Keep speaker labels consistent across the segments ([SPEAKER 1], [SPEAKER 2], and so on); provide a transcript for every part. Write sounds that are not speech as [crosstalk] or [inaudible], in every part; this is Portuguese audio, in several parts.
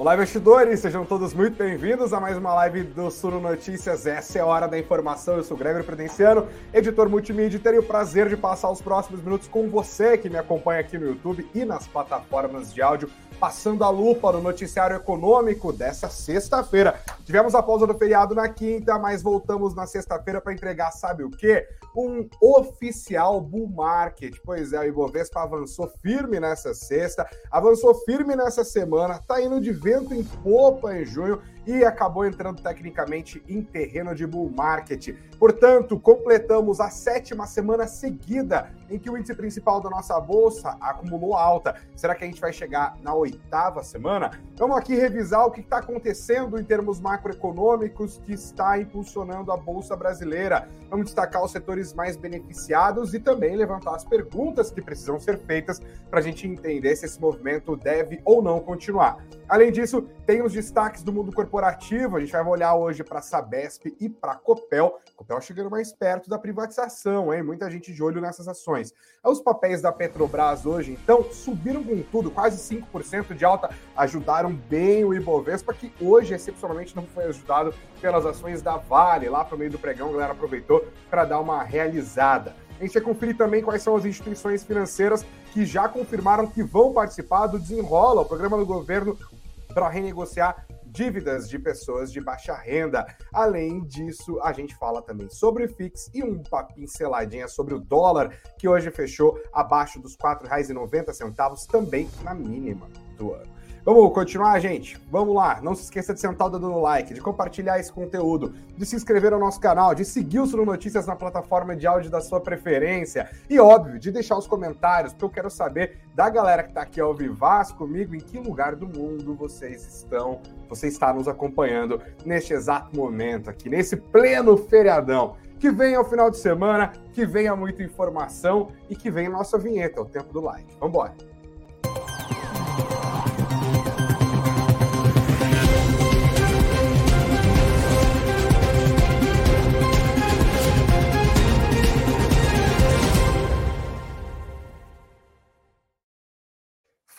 [SPEAKER 1] Olá, investidores! Sejam todos muito bem-vindos a mais uma live do Suno Notícias. Essa é a hora da informação. Eu sou o Gregory Prudenciano, editor multimídia, e terei o prazer de passar os próximos minutos com você que me acompanha aqui no YouTube e nas plataformas de áudio, passando a lupa no noticiário econômico dessa sexta-feira. Tivemos a pausa do feriado na quinta, mas voltamos na sexta-feira para entregar, sabe o quê? Um oficial bull market. Pois é, o Ibovespa avançou firme nessa sexta, avançou firme nessa semana, tá indo de vento em popa em junho e acabou entrando tecnicamente em terreno de bull market. Portanto, completamos a sétima semana seguida em que o índice principal da nossa bolsa acumulou alta. Será que a gente vai chegar na oitava semana? Vamos aqui revisar o que está acontecendo em termos macroeconômicos que está impulsionando a bolsa brasileira. Vamos destacar os setores mais beneficiados e também levantar as perguntas que precisam ser feitas para a gente entender se esse movimento deve ou não continuar. Além disso, tem os destaques do mundo corporativo. A gente vai olhar hoje para a Sabesp e para a Copel. Copel chegando mais perto da privatização, hein? Muita gente de olho nessas ações. Os papéis da Petrobras hoje, então, subiram com tudo, quase 5% de alta, ajudaram bem o Ibovespa, que hoje, excepcionalmente, não foi ajudado pelas ações da Vale. Lá para o meio do pregão, a galera aproveitou para dar uma realizada. A gente vai conferir também quais são as instituições financeiras que já confirmaram que vão participar do Desenrola, o programa do governo para renegociar dívidas de pessoas de baixa renda. Além disso, a gente fala também sobre o Fix e uma pinceladinha sobre o dólar, que hoje fechou abaixo dos R$ 4,90, também na mínima do ano. Vamos continuar, gente? Vamos lá. Não se esqueça de sentar o dedo no like, de compartilhar esse conteúdo, de se inscrever no nosso canal, de seguir o Suno Notícias na plataforma de áudio da sua preferência e, óbvio, de deixar os comentários, porque eu quero saber da galera que está aqui ao vivaz comigo em que lugar do mundo vocês estão, você está nos acompanhando neste exato momento aqui, nesse pleno feriadão. Que venha o final de semana, que venha muita informação e que venha nossa vinheta, o tempo do like. Vamos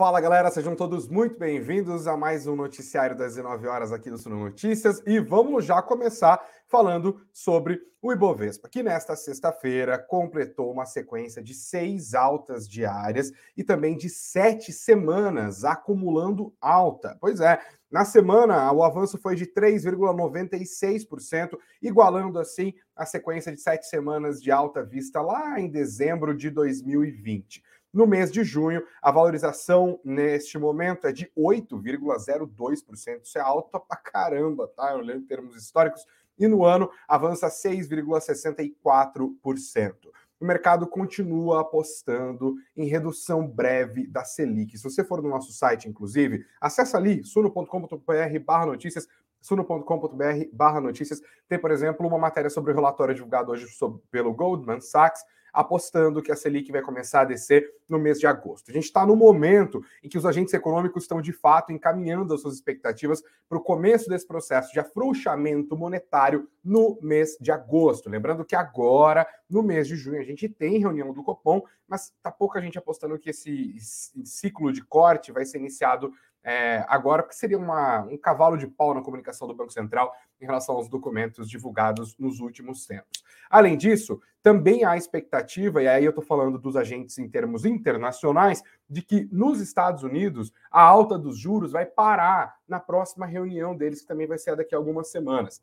[SPEAKER 1] Fala galera, sejam todos muito bem-vindos a mais um noticiário das 19 horas aqui do Suno Notícias e vamos já começar falando sobre o Ibovespa, que nesta sexta-feira completou uma sequência de seis altas diárias e também de sete semanas acumulando alta. Pois é, na semana o avanço foi de 3,96%, igualando assim a sequência de sete semanas de alta vista lá em dezembro de 2020. No mês de junho, a valorização neste momento é de 8,02%. Isso é alto pra caramba, tá? Eu lembro em termos históricos. E no ano avança 6,64%. O mercado continua apostando em redução breve da Selic. Se você for no nosso site, inclusive, acessa ali suno.com.br barra notícias, suno.com.br barra notícias. Tem, por exemplo, uma matéria sobre o relatório divulgado hoje pelo Goldman Sachs, apostando que a Selic vai começar a descer no mês de agosto. A gente está no momento em que os agentes econômicos estão de fato encaminhando as suas expectativas para o começo desse processo de afrouxamento monetário no mês de agosto. Lembrando que agora, no mês de junho, a gente tem reunião do Copom, mas está pouca gente apostando que esse ciclo de corte vai ser iniciado é, agora, porque seria uma, um cavalo de pau na comunicação do Banco Central em relação aos documentos divulgados nos últimos tempos. Além disso, também há expectativa, e aí eu estou falando dos agentes em termos internacionais, de que nos Estados Unidos a alta dos juros vai parar na próxima reunião deles, que também vai ser daqui a algumas semanas.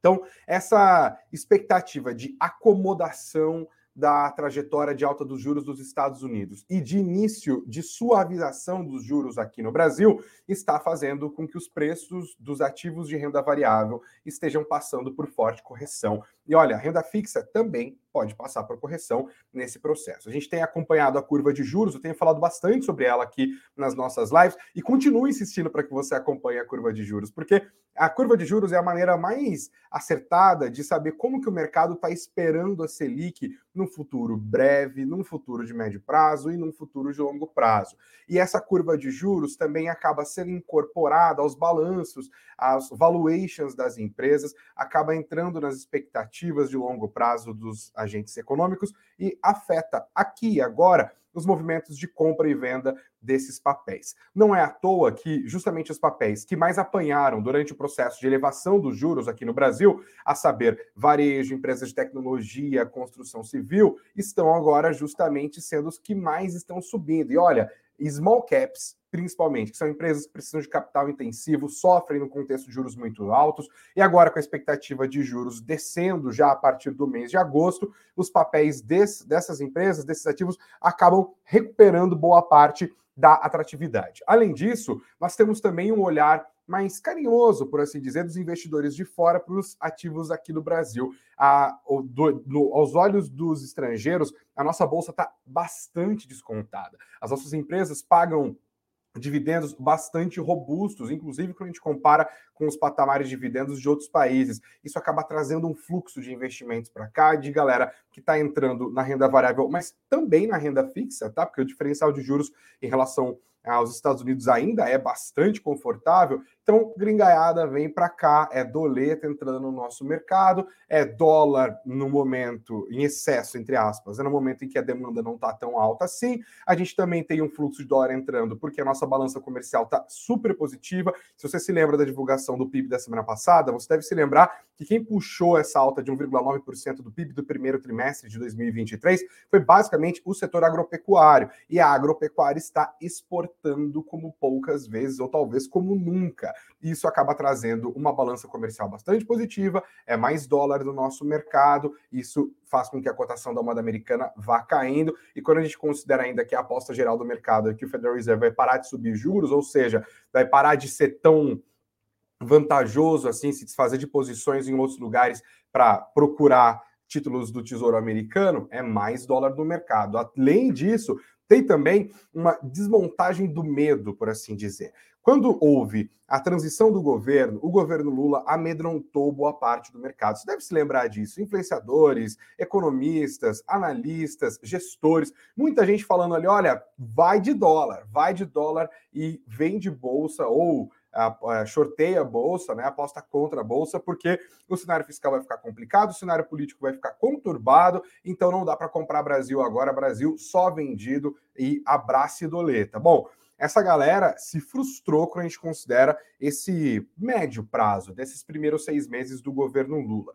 [SPEAKER 1] Então, essa expectativa de acomodação da trajetória de alta dos juros dos Estados Unidos e de início de suavização dos juros aqui no Brasil está fazendo com que os preços dos ativos de renda variável estejam passando por forte correção. E olha, a renda fixa também pode passar por correção nesse processo. A gente tem acompanhado a curva de juros, eu tenho falado bastante sobre ela aqui nas nossas lives e continuo insistindo para que você acompanhe a curva de juros, porque a curva de juros é a maneira mais acertada de saber como que o mercado está esperando a Selic no futuro breve, num futuro de médio prazo e num futuro de longo prazo. E essa curva de juros também acaba sendo incorporada aos balanços, às valuations das empresas, acaba entrando nas expectativas de longo prazo dos agentes econômicos e afeta aqui agora os movimentos de compra e venda desses papéis. Não é à toa que justamente os papéis que mais apanharam durante o processo de elevação dos juros aqui no Brasil, a saber, varejo, empresas de tecnologia, construção civil, estão agora justamente sendo os que mais estão subindo. E olha, small caps, principalmente, que são empresas que precisam de capital intensivo, sofrem no contexto de juros muito altos, e agora com a expectativa de juros descendo já a partir do mês de agosto, os papéis desse, dessas empresas, desses ativos, acabam recuperando boa parte da atratividade. Além disso, nós temos também um olhar mais carinhoso, por assim dizer, dos investidores de fora para os ativos aqui do Brasil. A, do, do, aos olhos dos estrangeiros, a nossa bolsa está bastante descontada. As nossas empresas pagam dividendos bastante robustos, inclusive quando a gente compara com os patamares de dividendos de outros países. Isso acaba trazendo um fluxo de investimentos para cá, de galera que está entrando na renda variável, mas também na renda fixa, tá? Porque o diferencial de juros em relação aos Estados Unidos ainda é bastante confortável. Então, gringaiada vem para cá, é doleta entrando no nosso mercado, é dólar no momento em excesso, entre aspas, é no momento em que a demanda não está tão alta assim. A gente também tem um fluxo de dólar entrando, porque a nossa balança comercial está super positiva. Se você se lembra da divulgação do PIB da semana passada, você deve se lembrar que quem puxou essa alta de 1,9% do PIB do primeiro trimestre de 2023 foi basicamente o setor agropecuário. E a agropecuária está exportando como poucas vezes, ou talvez como nunca. Isso acaba trazendo uma balança comercial bastante positiva, é mais dólar no nosso mercado, isso faz com que a cotação da moeda americana vá caindo. E quando a gente considera ainda que a aposta geral do mercado é que o Federal Reserve vai parar de subir juros, ou seja, vai parar de ser tão vantajoso assim se desfazer de posições em outros lugares para procurar títulos do Tesouro Americano, é mais dólar no mercado. Além disso, tem também uma desmontagem do medo, por assim dizer. Quando houve a transição do governo, o governo Lula amedrontou boa parte do mercado. Você deve se lembrar disso. Influenciadores, economistas, analistas, gestores, muita gente falando ali: olha, vai de dólar, vai de dólar e vem de bolsa ou a, shorteia a bolsa, né, aposta contra a bolsa, porque o cenário fiscal vai ficar complicado, o cenário político vai ficar conturbado, então não dá para comprar Brasil agora, Brasil só vendido e abrace doleta. Bom, essa galera se frustrou quando a gente considera esse médio prazo desses primeiros seis meses do governo Lula.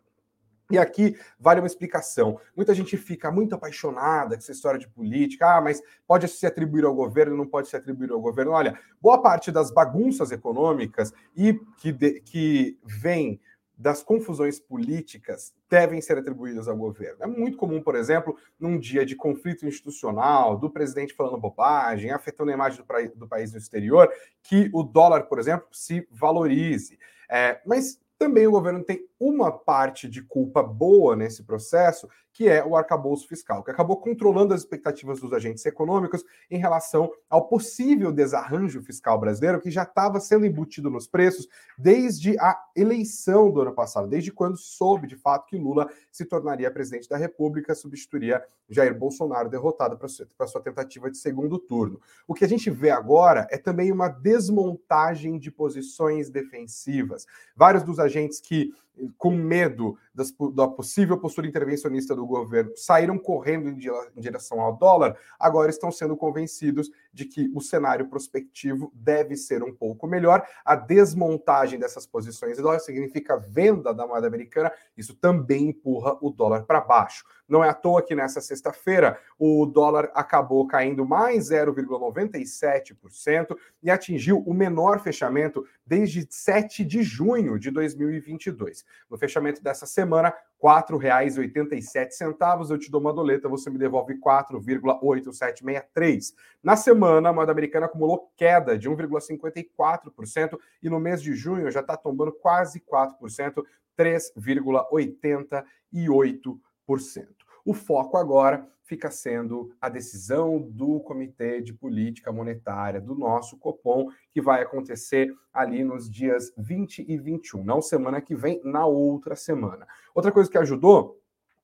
[SPEAKER 1] E aqui vale uma explicação. Muita gente fica muito apaixonada com essa história de política. Ah, mas pode se atribuir ao governo, não pode se atribuir ao governo. Olha, boa parte das bagunças econômicas e que, de, que vem das confusões políticas devem ser atribuídas ao governo. É muito comum, por exemplo, num dia de conflito institucional, do presidente falando bobagem, afetando a imagem do, do país no exterior, que o dólar, por exemplo, se valorize. É, mas também o governo tem uma parte de culpa boa nesse processo, que é o arcabouço fiscal, que acabou controlando as expectativas dos agentes econômicos em relação ao possível desarranjo fiscal brasileiro que já estava sendo embutido nos preços desde a eleição do ano passado, desde quando soube de fato que Lula se tornaria presidente da República, substituiria Jair Bolsonaro derrotado para a sua tentativa de segundo turno. O que a gente vê agora é também uma desmontagem de posições defensivas. Vários dos agentes que com medo das, da possível postura intervencionista do governo, saíram correndo em, em direção ao dólar, agora estão sendo convencidos de que o cenário prospectivo deve ser um pouco melhor. A desmontagem dessas posições de dólar significa venda da moeda americana, isso também empurra o dólar para baixo. Não é à toa que nessa sexta-feira o dólar acabou caindo mais 0,97% e atingiu o menor fechamento desde 7 de junho de 2022. No fechamento dessa semana, R$ 4,87. Eu te dou uma doleta, você me devolve 4,8763. Na semana, a moeda americana acumulou queda de 1,54% e no mês de junho já está tombando quase 4%, 3,88%. O foco agora fica sendo a decisão do Comitê de Política Monetária do nosso Copom, que vai acontecer ali nos dias 20 e 21, não semana que vem, na outra semana. Outra coisa que ajudou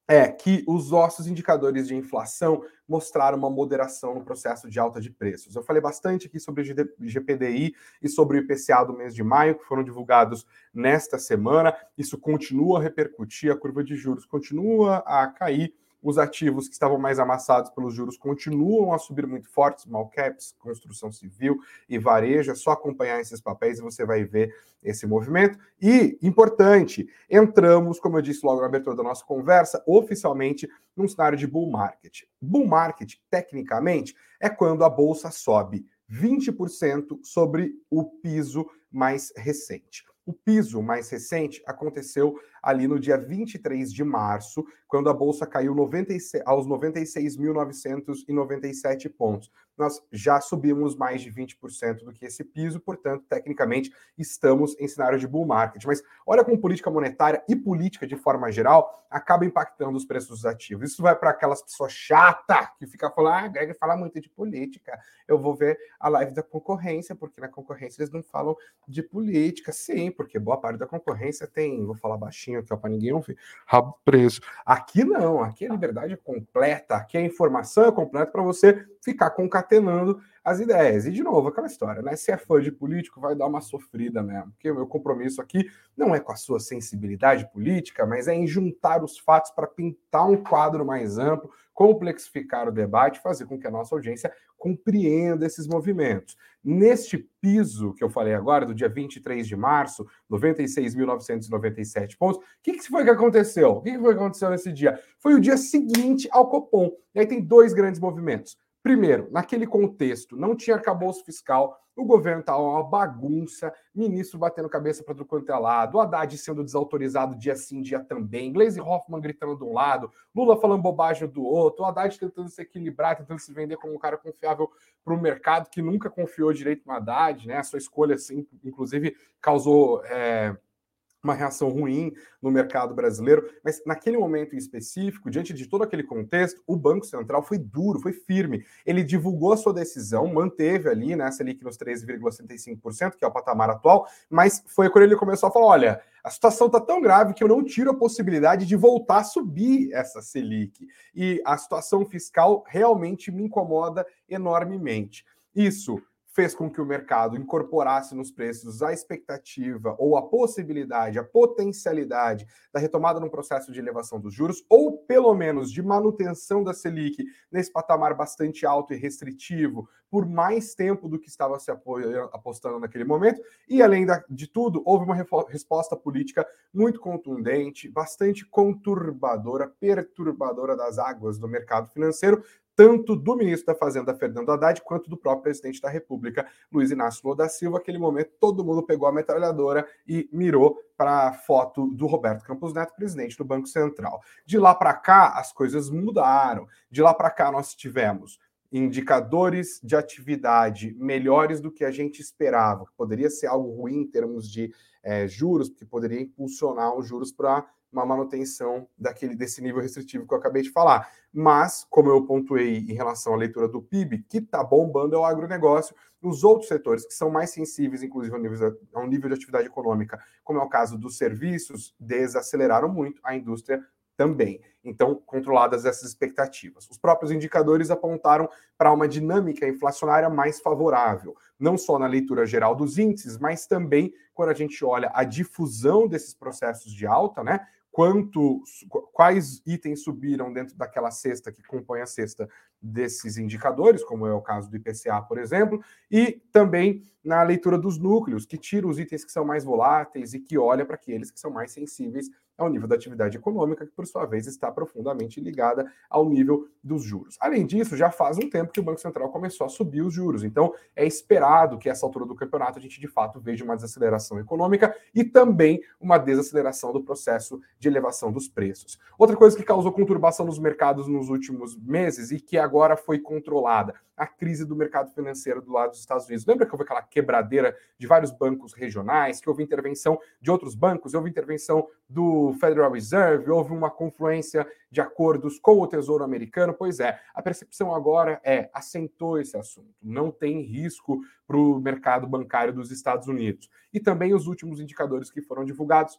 [SPEAKER 1] é que os nossos indicadores de inflação mostraram uma moderação no processo de alta de preços. Eu falei bastante aqui sobre o GPDI e sobre o IPCA do mês de maio, que foram divulgados nesta semana. Isso continua a repercutir, a curva de juros continua a cair os ativos que estavam mais amassados pelos juros continuam a subir muito forte, small caps, construção civil e varejo. É só acompanhar esses papéis e você vai ver esse movimento. E, importante, entramos, como eu disse logo na abertura da nossa conversa, oficialmente num cenário de bull market. Bull market, tecnicamente, é quando a bolsa sobe 20% sobre o piso mais recente. O piso mais recente aconteceu ali no dia 23 de março, quando a bolsa caiu 96, aos 96.997 pontos. Nós já subimos mais de 20% do que esse piso, portanto, tecnicamente, estamos em cenário de bull market. Mas olha como política monetária e política de forma geral acaba impactando os preços dos ativos. Isso vai para aquelas pessoas chatas que ficam falando, ah, Greg fala muito de política. Eu vou ver a live da concorrência, porque na concorrência eles não falam de política. Sim, porque boa parte da concorrência tem, vou falar baixinho aqui, para ninguém ouvir, rabo preso. Aqui não, aqui a liberdade é completa, aqui a informação é completa para você ficar concatenando as ideias. E, de novo, aquela história, né? Se é fã de político, vai dar uma sofrida mesmo. Porque o meu compromisso aqui não é com a sua sensibilidade política, mas é em juntar os fatos para pintar um quadro mais amplo, complexificar o debate, fazer com que a nossa audiência compreenda esses movimentos. Neste piso que eu falei agora, do dia 23 de março, 96.997 pontos, o que, que foi que aconteceu? O que, que foi que aconteceu nesse dia? Foi o dia seguinte ao Copom. E aí tem dois grandes movimentos. Primeiro, naquele contexto, não tinha arcabouço fiscal, o governo estava uma bagunça, ministro batendo cabeça para tudo quanto é lado, Haddad sendo desautorizado dia sim, dia também, Gleisi Hoffmann gritando de um lado, Lula falando bobagem do outro, Haddad tentando se equilibrar, tentando se vender como um cara confiável para o mercado que nunca confiou direito no Haddad, né? A sua escolha, assim, inclusive, causou. É uma reação ruim no mercado brasileiro, mas naquele momento em específico, diante de todo aquele contexto, o Banco Central foi duro, foi firme. Ele divulgou a sua decisão, manteve ali, né, Selic nos 13,65%, que é o patamar atual, mas foi quando ele começou a falar: olha, a situação está tão grave que eu não tiro a possibilidade de voltar a subir essa Selic. E a situação fiscal realmente me incomoda enormemente. Isso fez com que o mercado incorporasse nos preços a expectativa ou a possibilidade, a potencialidade da retomada no processo de elevação dos juros, ou pelo menos de manutenção da Selic nesse patamar bastante alto e restritivo por mais tempo do que estava se apostando naquele momento. E além de tudo, houve uma resposta política muito contundente, bastante conturbadora, perturbadora das águas do mercado financeiro, tanto do ministro da Fazenda, Fernando Haddad, quanto do próprio presidente da República, Luiz Inácio Lula da Silva. Aquele momento, todo mundo pegou a metralhadora e mirou para a foto do Roberto Campos Neto, presidente do Banco Central. De lá para cá, as coisas mudaram. De lá para cá, nós tivemos indicadores de atividade melhores do que a gente esperava, poderia ser algo ruim em termos de é, juros, porque poderia impulsionar os juros para uma manutenção daquele desse nível restritivo que eu acabei de falar. Mas, como eu pontuei em relação à leitura do PIB, que está bombando é o agronegócio, os outros setores que são mais sensíveis, inclusive, ao nível, ao nível de atividade econômica, como é o caso dos serviços, desaceleraram muito, a indústria também. Então, controladas essas expectativas. Os próprios indicadores apontaram para uma dinâmica inflacionária mais favorável, não só na leitura geral dos índices, mas também quando a gente olha a difusão desses processos de alta, né? Quanto, quais itens subiram dentro daquela cesta que compõe a cesta desses indicadores, como é o caso do IPCA, por exemplo, e também na leitura dos núcleos, que tira os itens que são mais voláteis e que olha para aqueles que são mais sensíveis ao nível da atividade econômica, que por sua vez está profundamente ligada ao nível dos juros. Além disso, já faz um tempo que o Banco Central começou a subir os juros, então é esperado que essa altura do campeonato a gente de fato veja uma desaceleração econômica e também uma desaceleração do processo de elevação dos preços. Outra coisa que causou conturbação nos mercados nos últimos meses e que agora foi controlada, a crise do mercado financeiro do lado dos Estados Unidos. Lembra que houve aquela quebradeira de vários bancos regionais, que houve intervenção de outros bancos, houve intervenção do Federal Reserve, houve uma confluência de acordos com o Tesouro Americano? Pois é, a percepção agora é assentou esse assunto, não tem risco para o mercado bancário dos Estados Unidos. E também os últimos indicadores que foram divulgados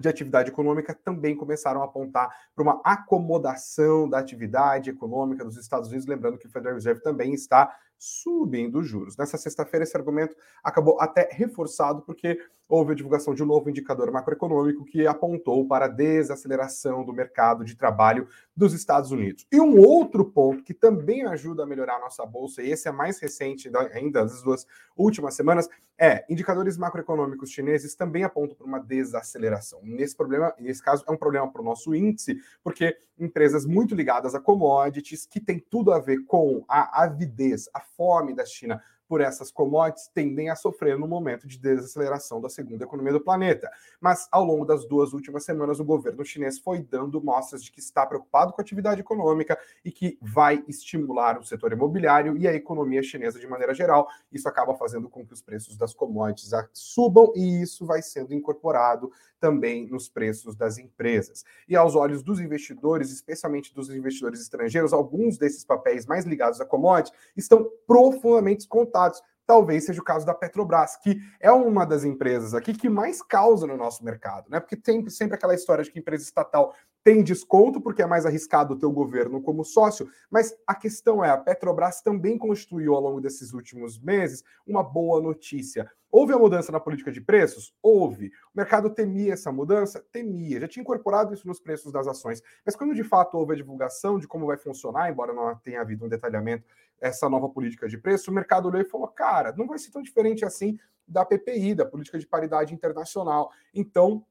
[SPEAKER 1] de atividade econômica também começaram a apontar para uma acomodação da atividade econômica dos Estados Unidos, lembrando que o Federal Reserve também está subindo os juros. Nessa sexta-feira, esse argumento acabou até reforçado, porque houve a divulgação de um novo indicador macroeconômico que apontou para a desaceleração do mercado de trabalho dos Estados Unidos. E um outro ponto que também ajuda a melhorar a nossa bolsa, e esse é mais recente ainda das duas últimas semanas, é indicadores macroeconômicos chineses também apontam para uma desaceleração. Nesse problema, nesse caso, é um problema para o nosso índice, porque empresas muito ligadas a commodities, que tem tudo a ver com a avidez, a fome da China por essas commodities tendem a sofrer no momento de desaceleração da segunda economia do planeta. Mas ao longo das duas últimas semanas, o governo chinês foi dando mostras de que está preocupado com a atividade econômica e que vai estimular o setor imobiliário e a economia chinesa de maneira geral. Isso acaba fazendo com que os preços das commodities subam e isso vai sendo incorporado também nos preços das empresas. E aos olhos dos investidores, especialmente dos investidores estrangeiros, alguns desses papéis mais ligados a commodities estão profundamente descontados talvez seja o caso da Petrobras, que é uma das empresas aqui que mais causa no nosso mercado, né? Porque tem sempre aquela história de que empresa estatal tem desconto porque é mais arriscado ter o governo como sócio, mas a questão é, a Petrobras também constituiu ao longo desses últimos meses uma boa notícia. Houve a mudança na política de preços? Houve. O mercado temia essa mudança? Temia. Já tinha incorporado isso nos preços das ações. Mas quando de fato houve a divulgação de como vai funcionar, embora não tenha havido um detalhamento, essa nova política de preço, o mercado olhou e falou: cara, não vai ser tão diferente assim da PPI, da política de paridade internacional. Então,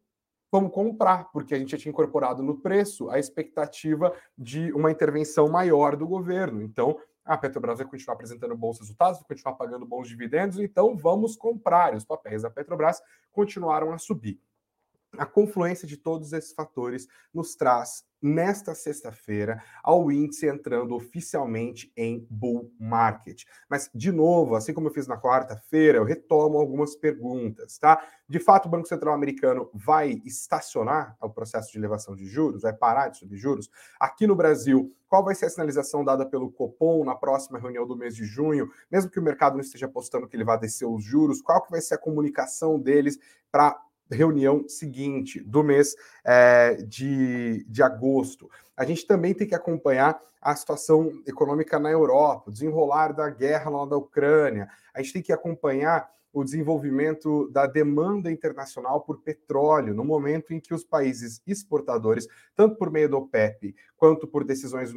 [SPEAKER 1] vamos comprar, porque a gente já tinha incorporado no preço a expectativa de uma intervenção maior do governo. Então, a Petrobras vai continuar apresentando bons resultados, vai continuar pagando bons dividendos, então vamos comprar. E os papéis da Petrobras continuaram a subir. A confluência de todos esses fatores nos traz nesta sexta-feira ao índice entrando oficialmente em bull market. Mas de novo, assim como eu fiz na quarta-feira, eu retomo algumas perguntas, tá? De fato, o Banco Central americano vai estacionar o processo de elevação de juros, vai parar de subir juros? Aqui no Brasil, qual vai ser a sinalização dada pelo Copom na próxima reunião do mês de junho? Mesmo que o mercado não esteja apostando que ele vai descer os juros, qual que vai ser a comunicação deles para reunião seguinte do mês é, de, de agosto. A gente também tem que acompanhar a situação econômica na Europa, o desenrolar da guerra lá da Ucrânia. A gente tem que acompanhar o desenvolvimento da demanda internacional por petróleo, no momento em que os países exportadores, tanto por meio do OPEP quanto por decisões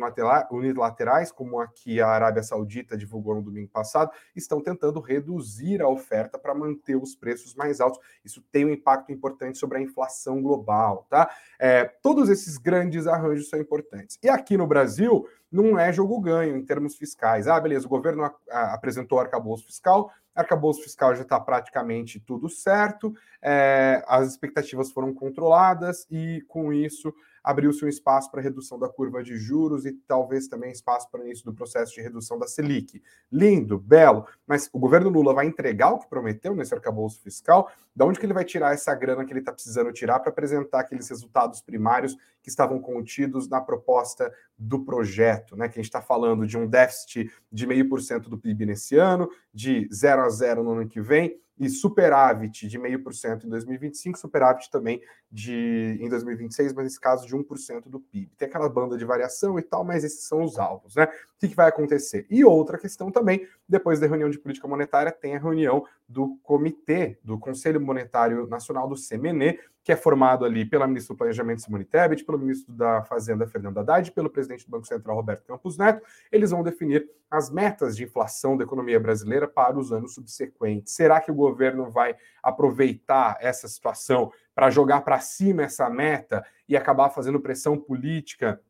[SPEAKER 1] unilaterais, como a que a Arábia Saudita divulgou no domingo passado, estão tentando reduzir a oferta para manter os preços mais altos. Isso tem um impacto importante sobre a inflação global, tá? É, todos esses grandes arranjos são importantes. E aqui no Brasil, não é jogo ganho em termos fiscais. Ah, beleza, o governo apresentou arcabouço fiscal, arcabouço fiscal já está praticamente tudo certo, é, as expectativas foram controladas e, com isso, abriu-se um espaço para redução da curva de juros e talvez também espaço para o início do processo de redução da Selic. Lindo, belo, mas o governo Lula vai entregar o que prometeu nesse arcabouço fiscal? Da onde que ele vai tirar essa grana que ele está precisando tirar para apresentar aqueles resultados primários que estavam contidos na proposta do projeto, né? Que a gente está falando de um déficit de meio por cento do PIB nesse ano, de 0 a 0 no ano que vem, e superávit de 0,5% em 2025, superávit também de em 2026, mas nesse caso de 1% do PIB. Tem aquela banda de variação e tal, mas esses são os alvos, né? O que, que vai acontecer? E outra questão também, depois da reunião de política monetária, tem a reunião do comitê do Conselho Monetário Nacional do CMN, que é formado ali pela ministra do Planejamento Simone Tebet, pelo ministro da Fazenda Fernando Haddad, pelo presidente do Banco Central Roberto Campos Neto. Eles vão definir as metas de inflação da economia brasileira para os anos subsequentes. Será que o governo vai aproveitar essa situação para jogar para cima essa meta e acabar fazendo pressão política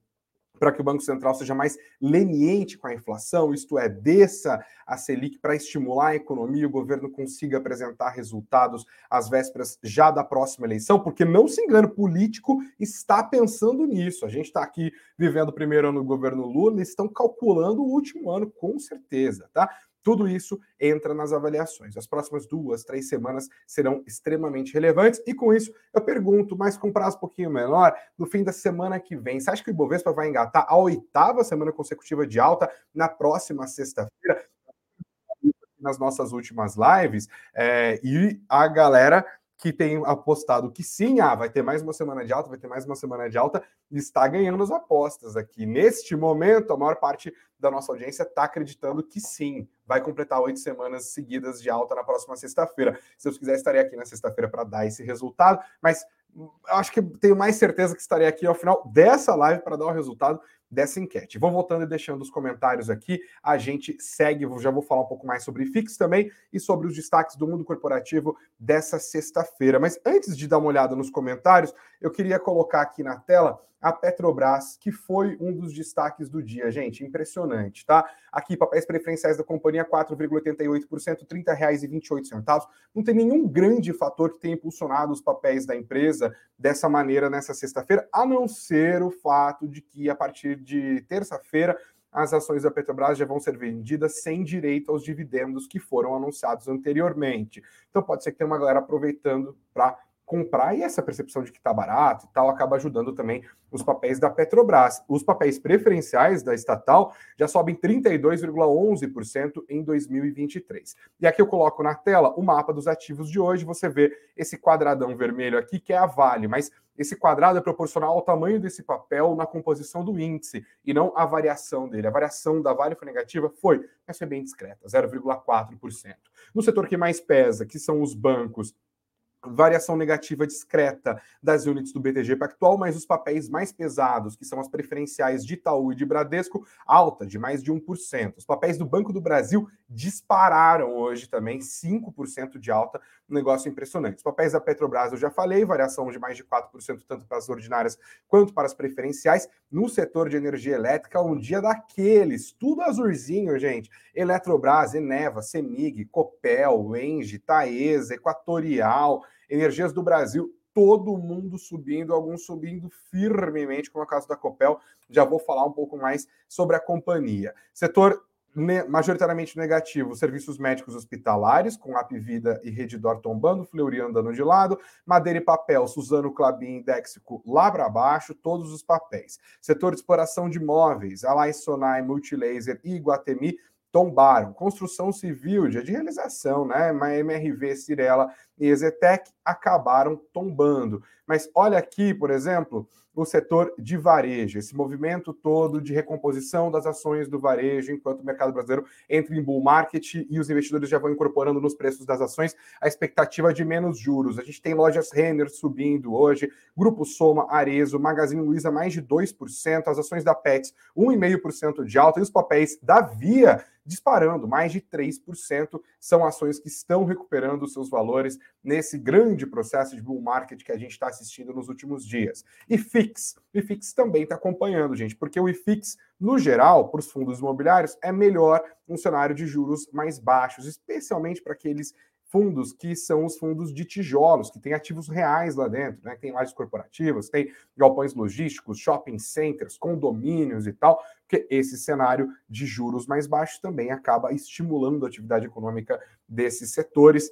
[SPEAKER 1] para que o Banco Central seja mais leniente com a inflação, isto é, desça a Selic para estimular a economia e o governo consiga apresentar resultados às vésperas já da próxima eleição, porque não se engane, político está pensando nisso. A gente está aqui vivendo o primeiro ano do governo Lula, eles estão calculando o último ano, com certeza, tá? Tudo isso entra nas avaliações. As próximas duas, três semanas serão extremamente relevantes. E com isso, eu pergunto, mas com prazo um pouquinho menor, no fim da semana que vem, você acha que o Ibovespa vai engatar a oitava semana consecutiva de alta na próxima sexta-feira? Nas nossas últimas lives, é, e a galera que tem apostado que sim, ah, vai ter mais uma semana de alta, vai ter mais uma semana de alta, está ganhando as apostas aqui. Neste momento, a maior parte da nossa audiência está acreditando que sim, vai completar oito semanas seguidas de alta na próxima sexta-feira. Se eu quiser, estarei aqui na sexta-feira para dar esse resultado, mas eu acho que tenho mais certeza que estarei aqui ao final dessa live para dar o resultado dessa enquete. Vou voltando e deixando os comentários aqui. A gente segue, já vou falar um pouco mais sobre FIX também e sobre os destaques do mundo corporativo dessa sexta-feira. Mas antes de dar uma olhada nos comentários, eu queria colocar aqui na tela a Petrobras, que foi um dos destaques do dia, gente, impressionante, tá? Aqui, papéis preferenciais da companhia, 4,88%, R$ 30,28. Não tem nenhum grande fator que tenha impulsionado os papéis da empresa dessa maneira nessa sexta-feira, a não ser o fato de que, a partir de terça-feira, as ações da Petrobras já vão ser vendidas sem direito aos dividendos que foram anunciados anteriormente. Então pode ser que tenha uma galera aproveitando para comprar e essa percepção de que está barato e tal acaba ajudando também os papéis da Petrobras. Os papéis preferenciais da estatal já sobem 32,11% em 2023. E aqui eu coloco na tela o mapa dos ativos de hoje. Você vê esse quadradão vermelho aqui que é a Vale, mas esse quadrado é proporcional ao tamanho desse papel na composição do índice e não a variação dele. A variação da Vale foi negativa? Foi, mas foi bem discreta, 0,4%. No setor que mais pesa, que são os bancos variação negativa discreta das unidades do BTG Pactual, mas os papéis mais pesados, que são as preferenciais de Itaú e de Bradesco, alta de mais de 1%. Os papéis do Banco do Brasil dispararam hoje também, 5% de alta, um negócio impressionante. Os papéis da Petrobras eu já falei, variação de mais de 4%, tanto para as ordinárias quanto para as preferenciais. No setor de energia elétrica, um dia daqueles, tudo azulzinho, gente. Eletrobras, Eneva, Semig, Copel, Engie, Taesa, Equatorial, Energias do Brasil, todo mundo subindo, alguns subindo firmemente, como é o caso da Copel. Já vou falar um pouco mais sobre a companhia. Setor majoritariamente negativo, serviços médicos hospitalares, com Apvida e Redditor tombando, Fleury andando de lado, Madeira e Papel, Suzano, Clabin, Dexico lá para baixo, todos os papéis. Setor de exploração de imóveis, Alai Sonai, Multilaser e Iguatemi tombaram. Construção civil, dia de realização, né? MRV, Cirela e Ezetec acabaram tombando. Mas olha aqui, por exemplo, o setor de varejo, esse movimento todo de recomposição das ações do varejo, enquanto o mercado brasileiro entra em bull market e os investidores já vão incorporando nos preços das ações a expectativa de menos juros. A gente tem lojas Renner subindo hoje, Grupo Soma, Arezo, Magazine Luiza mais de 2%, as ações da Pets 1,5% de alta e os papéis da Via disparando, mais de 3%. São ações que estão recuperando seus valores nesse grande processo de bull market que a gente está assistindo nos últimos dias. E FIX, o IFIX também está acompanhando, gente, porque o IFIX, no geral, para os fundos imobiliários, é melhor um cenário de juros mais baixos, especialmente para aqueles fundos que são os fundos de tijolos, que têm ativos reais lá dentro, né? Tem lajes corporativas, tem galpões logísticos, shopping centers, condomínios e tal, porque esse cenário de juros mais baixos também acaba estimulando a atividade econômica desses setores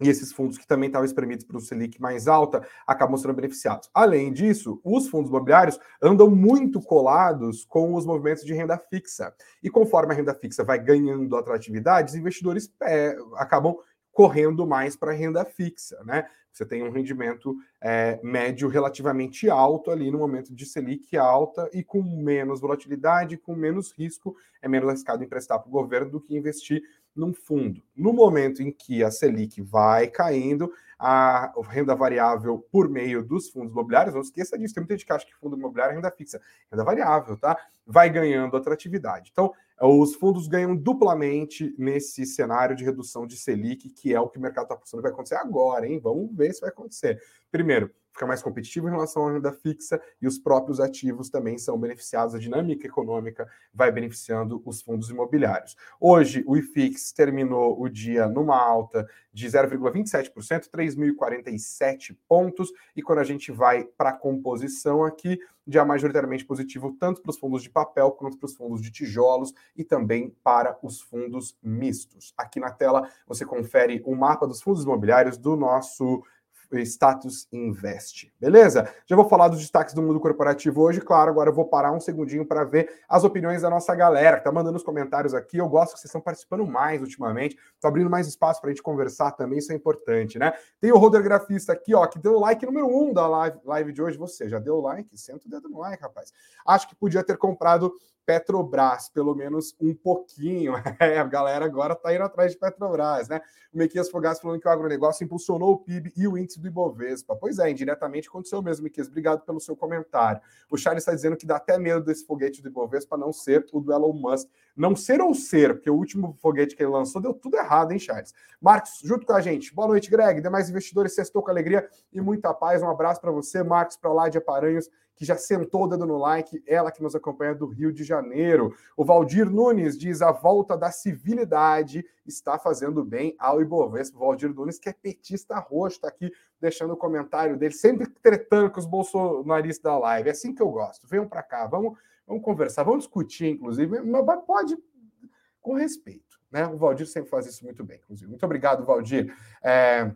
[SPEAKER 1] e esses fundos que também estavam espremidos para o Selic mais alta acabam sendo beneficiados. Além disso, os fundos imobiliários andam muito colados com os movimentos de renda fixa. E conforme a renda fixa vai ganhando atratividade, os investidores é, acabam correndo mais para renda fixa, né? Você tem um rendimento é, médio relativamente alto ali no momento de Selic alta e com menos volatilidade, com menos risco, é menos arriscado emprestar para o governo do que investir num fundo. No momento em que a Selic vai caindo, a renda variável por meio dos fundos imobiliários, não esqueça disso, tem muita gente que acha que fundo imobiliário é renda fixa, renda variável, tá? Vai ganhando atratividade. Então, os fundos ganham duplamente nesse cenário de redução de Selic, que é o que o mercado está pensando vai acontecer agora, hein? Vamos ver se vai acontecer. Primeiro, fica mais competitivo em relação à renda fixa e os próprios ativos também são beneficiados, a dinâmica econômica vai beneficiando os fundos imobiliários. Hoje, o IFIX terminou o dia numa alta de 0,27%, 3.047 pontos, e quando a gente vai para a composição aqui, já majoritariamente positivo tanto para os fundos de papel quanto para os fundos de tijolos e também para os fundos mistos. Aqui na tela você confere o mapa dos fundos imobiliários do nosso Status Invest. Beleza? Já vou falar dos destaques do mundo corporativo hoje, claro. Agora eu vou parar um segundinho para ver as opiniões da nossa galera que tá mandando os comentários aqui. Eu gosto que vocês estão participando mais ultimamente, tô abrindo mais espaço para a gente conversar também, isso é importante, né? Tem o Roder Grafista aqui, ó, que deu o like número um da live, live de hoje. Você já deu o like? Senta o dedo no like, rapaz. Acho que podia ter comprado Petrobras, pelo menos um pouquinho. [laughs] É, a galera agora está indo atrás de Petrobras, né? O Mequias Fogas falando que o agronegócio impulsionou o PIB e o índice do Ibovespa. Pois é, indiretamente aconteceu mesmo, Mequias. Obrigado pelo seu comentário. O Charles está dizendo que dá até medo desse foguete do Ibovespa não ser o do Elon Musk. Não ser ou ser, porque o último foguete que ele lançou deu tudo errado, hein, Charles? Marcos, junto com a gente. Boa noite, Greg. Demais investidores, sextou com alegria e muita paz. Um abraço para você, Marcos, para lá de Aparanhos que já sentou o dedo no like, ela que nos acompanha do Rio de Janeiro. O Valdir Nunes diz: a volta da civilidade está fazendo bem ao Ibovespa. O Valdir Nunes, que é petista roxo, está aqui deixando o comentário dele, sempre tretando com os bolsonaristas da live. É assim que eu gosto. Venham para cá, vamos, vamos conversar, vamos discutir, inclusive, mas pode com respeito. Né? O Valdir sempre faz isso muito bem, inclusive. Muito obrigado, Valdir. É...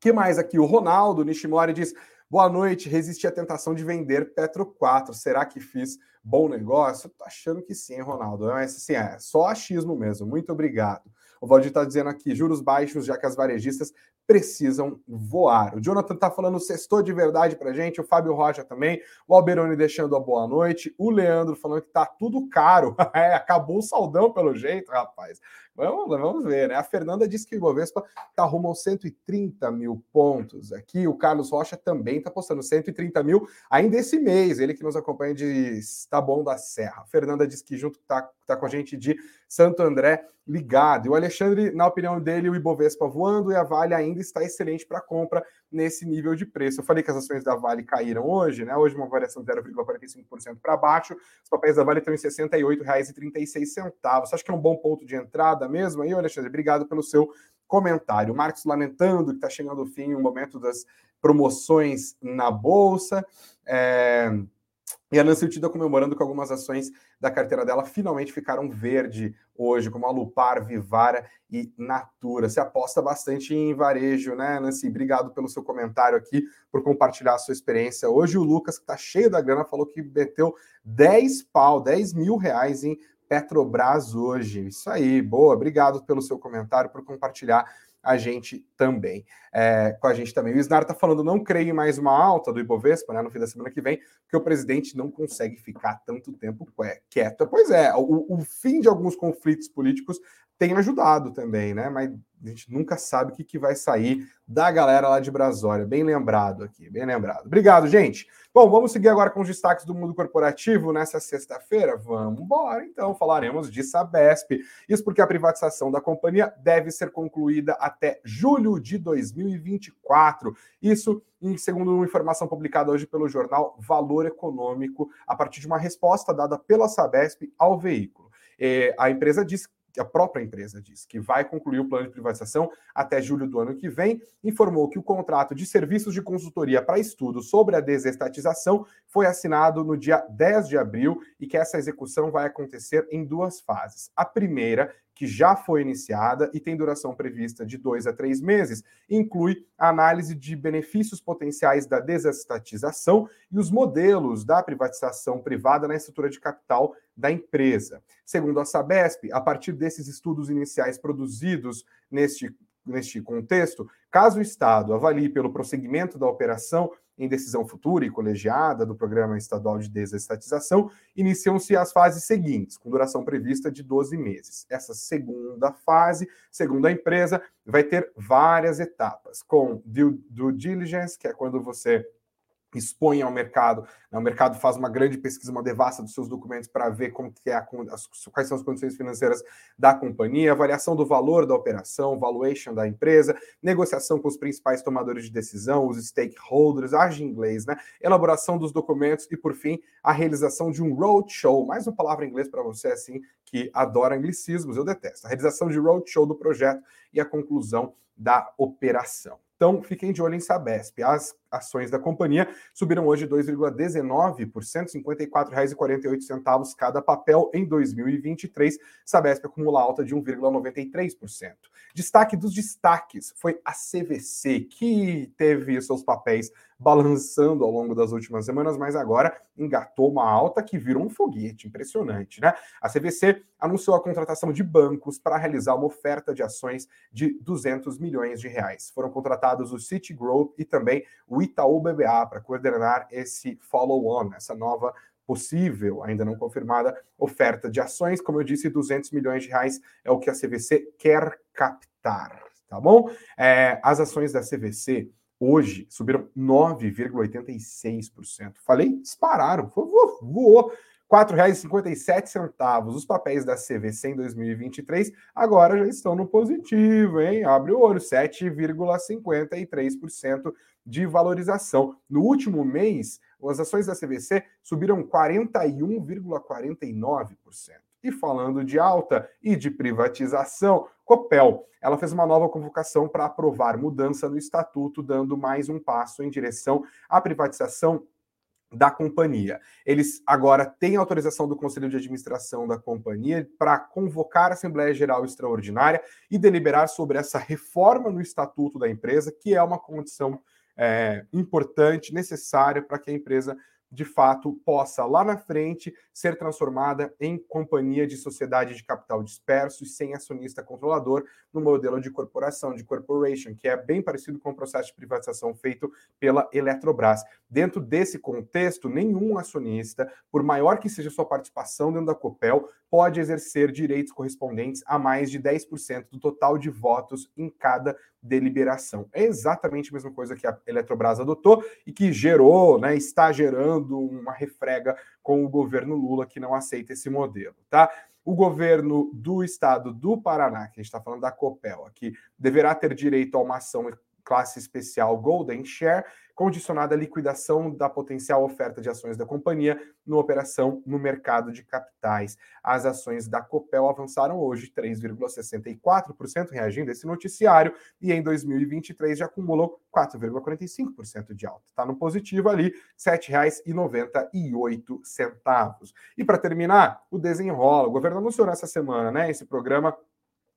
[SPEAKER 1] que mais aqui? O Ronaldo Nishimori diz: Boa noite. Resisti à tentação de vender Petro 4. Será que fiz bom negócio? Tô achando que sim, Ronaldo. Mas assim, é só achismo mesmo. Muito obrigado. O Valdir está dizendo aqui: juros baixos, já que as varejistas precisam voar. O Jonathan está falando sextou de verdade para gente, o Fábio Rocha também, o Alberoni deixando a boa noite, o Leandro falando que tá tudo caro. [laughs] É, acabou o saldão pelo jeito, rapaz. Vamos, vamos ver, né? A Fernanda disse que o Ibovespa está rumo aos 130 mil pontos. Aqui o Carlos Rocha também está postando 130 mil ainda esse mês. Ele que nos acompanha de Bom da Serra. A Fernanda disse que junto está tá com a gente de Santo André ligado. E o Alexandre, na opinião dele, o Ibovespa voando e a Vale ainda está excelente para compra nesse nível de preço. Eu falei que as ações da Vale caíram hoje, né? Hoje uma variação de 0,45% para baixo. Os papéis da Vale estão em R$ 68,36. Você acha que é um bom ponto de entrada mesmo aí, Alexandre? Obrigado pelo seu comentário. Marcos lamentando que está chegando o fim, o momento das promoções na Bolsa. É... E a Nancy Utida comemorando que algumas ações da carteira dela finalmente ficaram verde hoje, como a Lupar, Vivara e Natura. Você aposta bastante em varejo, né, Nancy? Obrigado pelo seu comentário aqui, por compartilhar a sua experiência. Hoje o Lucas, que está cheio da grana, falou que meteu 10 pau, 10 mil reais em Petrobras hoje. Isso aí, boa. Obrigado pelo seu comentário, por compartilhar a gente também. É, com a gente também. O Isnar está falando, não creio em mais uma alta do Ibovespa né, no fim da semana que vem, porque o presidente não consegue ficar tanto tempo quieto. Pois é, o, o fim de alguns conflitos políticos tem ajudado também, né? Mas a gente nunca sabe o que, que vai sair da galera lá de Brasória. Bem lembrado aqui, bem lembrado. Obrigado, gente. Bom, vamos seguir agora com os destaques do mundo corporativo nessa sexta-feira? Vamos embora, então. Falaremos de Sabesp. Isso porque a privatização da companhia deve ser concluída até julho de 2024. Isso, segundo uma informação publicada hoje pelo jornal Valor Econômico, a partir de uma resposta dada pela Sabesp ao veículo. É, a empresa diz a própria empresa diz que vai concluir o plano de privatização até julho do ano que vem, informou que o contrato de serviços de consultoria para estudo sobre a desestatização foi assinado no dia 10 de abril e que essa execução vai acontecer em duas fases. A primeira que já foi iniciada e tem duração prevista de dois a três meses, inclui a análise de benefícios potenciais da desestatização e os modelos da privatização privada na estrutura de capital da empresa. Segundo a Sabesp, a partir desses estudos iniciais produzidos neste, neste contexto, caso o Estado avalie pelo prosseguimento da operação em decisão futura e colegiada do Programa Estadual de Desestatização, iniciam-se as fases seguintes, com duração prevista de 12 meses. Essa segunda fase, segundo a empresa, vai ter várias etapas, com due, diligence, que é quando você expõe ao mercado, né? o mercado faz uma grande pesquisa, uma devassa dos seus documentos para ver como que é a, as, quais são as condições financeiras da companhia, avaliação do valor da operação, valuation da empresa, negociação com os principais tomadores de decisão, os stakeholders, age em inglês, né? Elaboração dos documentos e, por fim, a realização de um roadshow, mais uma palavra em inglês para você assim que adora anglicismos, eu detesto. A realização de roadshow do projeto e a conclusão da operação. Então, fiquem de olho em Sabesp. As, ações da companhia subiram hoje 2,19%, R$ 54,48 cada papel em 2023. Sabesp acumula alta de 1,93%. Destaque dos destaques foi a CVC, que teve seus papéis balançando ao longo das últimas semanas, mas agora engatou uma alta que virou um foguete, impressionante, né? A CVC anunciou a contratação de bancos para realizar uma oferta de ações de 200 milhões de reais. Foram contratados o Citigroup e também o Itaú BBA para coordenar esse follow-on, essa nova possível, ainda não confirmada, oferta de ações. Como eu disse, 200 milhões de reais é o que a CVC quer captar, tá bom? É, as ações da CVC hoje subiram 9,86%. Falei, dispararam, voou. voou. R$ 4,57. Os papéis da CVC em 2023 agora já estão no positivo, hein? Abre o olho, 7,53% de valorização. No último mês, as ações da CVC subiram 41,49%. E falando de alta e de privatização, Copel, ela fez uma nova convocação para aprovar mudança no estatuto, dando mais um passo em direção à privatização da companhia. Eles agora têm autorização do Conselho de Administração da companhia para convocar a Assembleia Geral Extraordinária e deliberar sobre essa reforma no estatuto da empresa, que é uma condição é, importante, necessária para que a empresa de fato possa lá na frente ser transformada em companhia de sociedade de capital disperso e sem acionista controlador no modelo de corporação, de corporation, que é bem parecido com o processo de privatização feito pela Eletrobras. Dentro desse contexto, nenhum acionista, por maior que seja sua participação dentro da Copel, pode exercer direitos correspondentes a mais de 10% do total de votos em cada deliberação. É exatamente a mesma coisa que a Eletrobras adotou e que gerou, né, está gerando uma refrega com o governo Lula que não aceita esse modelo, tá? O governo do estado do Paraná, que a gente está falando da Copel aqui, deverá ter direito a uma ação classe especial Golden Share, condicionada à liquidação da potencial oferta de ações da companhia no operação no mercado de capitais. As ações da Copel avançaram hoje 3,64%, reagindo a esse noticiário, e em 2023 já acumulou 4,45% de alta. Está no positivo ali, R$ 7,98. E para terminar, o desenrola. O governo anunciou nessa semana, né, esse programa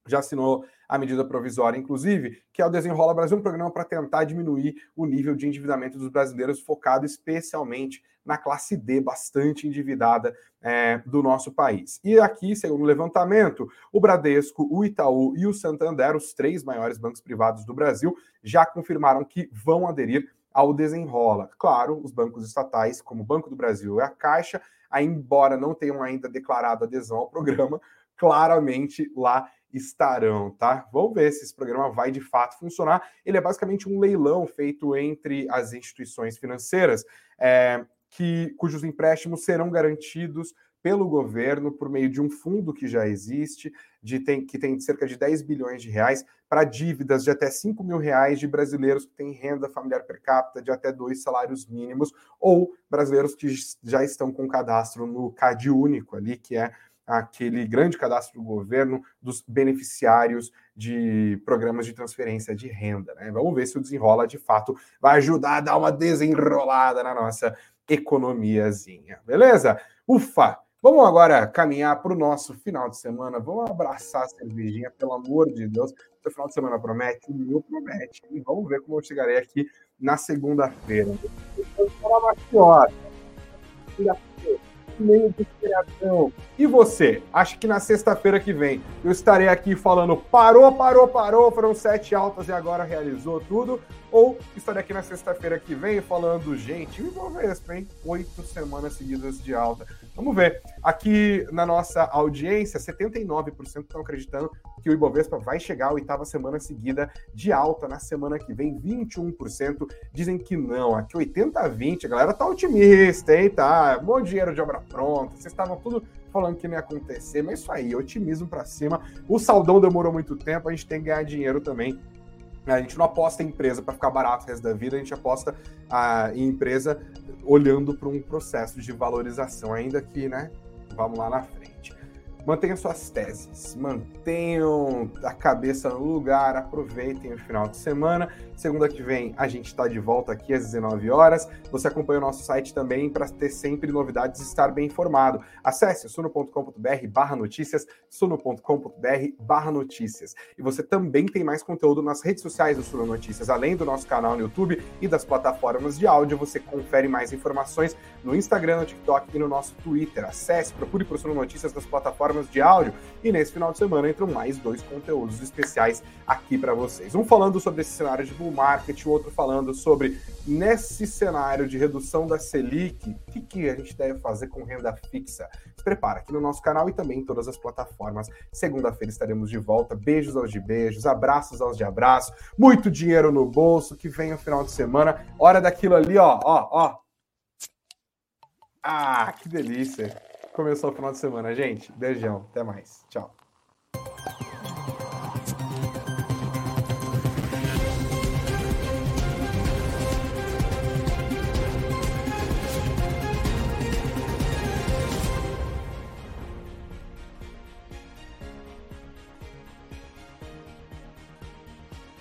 [SPEAKER 1] já assinou a medida provisória, inclusive, que é o Desenrola Brasil, um programa para tentar diminuir o nível de endividamento dos brasileiros, focado especialmente na classe D, bastante endividada é, do nosso país. E aqui, segundo o levantamento, o Bradesco, o Itaú e o Santander, os três maiores bancos privados do Brasil, já confirmaram que vão aderir ao desenrola. Claro, os bancos estatais, como o Banco do Brasil e a Caixa, embora não tenham ainda declarado adesão ao programa, [laughs] claramente lá estarão, tá? Vamos ver se esse programa vai de fato funcionar. Ele é basicamente um leilão feito entre as instituições financeiras, é, que, cujos empréstimos serão garantidos pelo governo por meio de um fundo que já existe, de, tem, que tem cerca de 10 bilhões de reais para dívidas de até 5 mil reais de brasileiros que têm renda familiar per capita de até dois salários mínimos, ou brasileiros que já estão com cadastro no CAD único ali, que é aquele grande cadastro do governo dos beneficiários de programas de transferência de renda. Né? Vamos ver se o desenrola de fato vai ajudar a dar uma desenrolada na nossa economiazinha. Beleza? Ufa! Vamos agora caminhar para o nosso final de semana. Vamos abraçar a cervejinha, pelo amor de Deus. O final de semana promete, o meu promete. E vamos ver como eu chegarei aqui na segunda-feira. Vou falar mais meio de. E você? Acha que na sexta-feira que vem eu estarei aqui falando parou, parou, parou, foram sete altas e agora realizou tudo? Ou estarei aqui na sexta-feira que vem falando, gente, o Ibovespa, hein? Oito semanas seguidas de alta. Vamos ver. Aqui na nossa audiência, 79% estão acreditando que o Ibovespa vai chegar a oitava semana seguida de alta na semana que vem. 21% dizem que não. Aqui 80 a 20, a galera tá otimista, hein? Tá, bom dinheiro de obra pronta. Vocês estavam tudo falando que não ia acontecer, mas isso aí, otimismo para cima. O saldão demorou muito tempo, a gente tem que ganhar dinheiro também a gente não aposta em empresa para ficar barato o resto da vida, a gente aposta ah, em empresa olhando para um processo de valorização, ainda que, né? Vamos lá na. Mantenham suas teses, mantenham a cabeça no lugar, aproveitem o final de semana. Segunda que vem a gente está de volta aqui às 19 horas. Você acompanha o nosso site também para ter sempre novidades e estar bem informado. Acesse suno.com.br barra notícias, suno.com.br barra notícias. E você também tem mais conteúdo nas redes sociais do Suno Notícias, além do nosso canal no YouTube e das plataformas de áudio. Você confere mais informações no Instagram, no TikTok e no nosso Twitter. Acesse, procure por Suno Notícias nas plataformas de áudio. E nesse final de semana entram mais dois conteúdos especiais aqui para vocês. Um falando sobre esse cenário de bull market, o outro falando sobre nesse cenário de redução da Selic, o que, que a gente deve fazer com renda fixa. Se prepara aqui no nosso canal e também em todas as plataformas. Segunda-feira estaremos de volta. Beijos aos de beijos, abraços aos de abraço, muito dinheiro no bolso, que vem o final de semana. Hora daquilo ali, ó, ó, ó. Ah, que delícia. Começou o final de semana, gente. Beijão, até mais. Tchau.